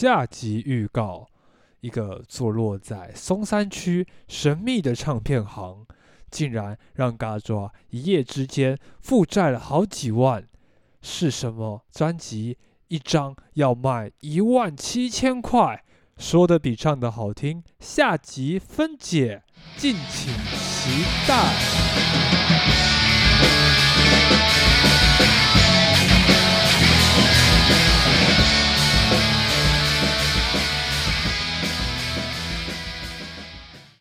下集预告：一个坐落在松山区神秘的唱片行，竟然让嘎抓一夜之间负债了好几万。是什么专辑？一张要卖一万七千块，说的比唱的好听。下集分解，敬请期待。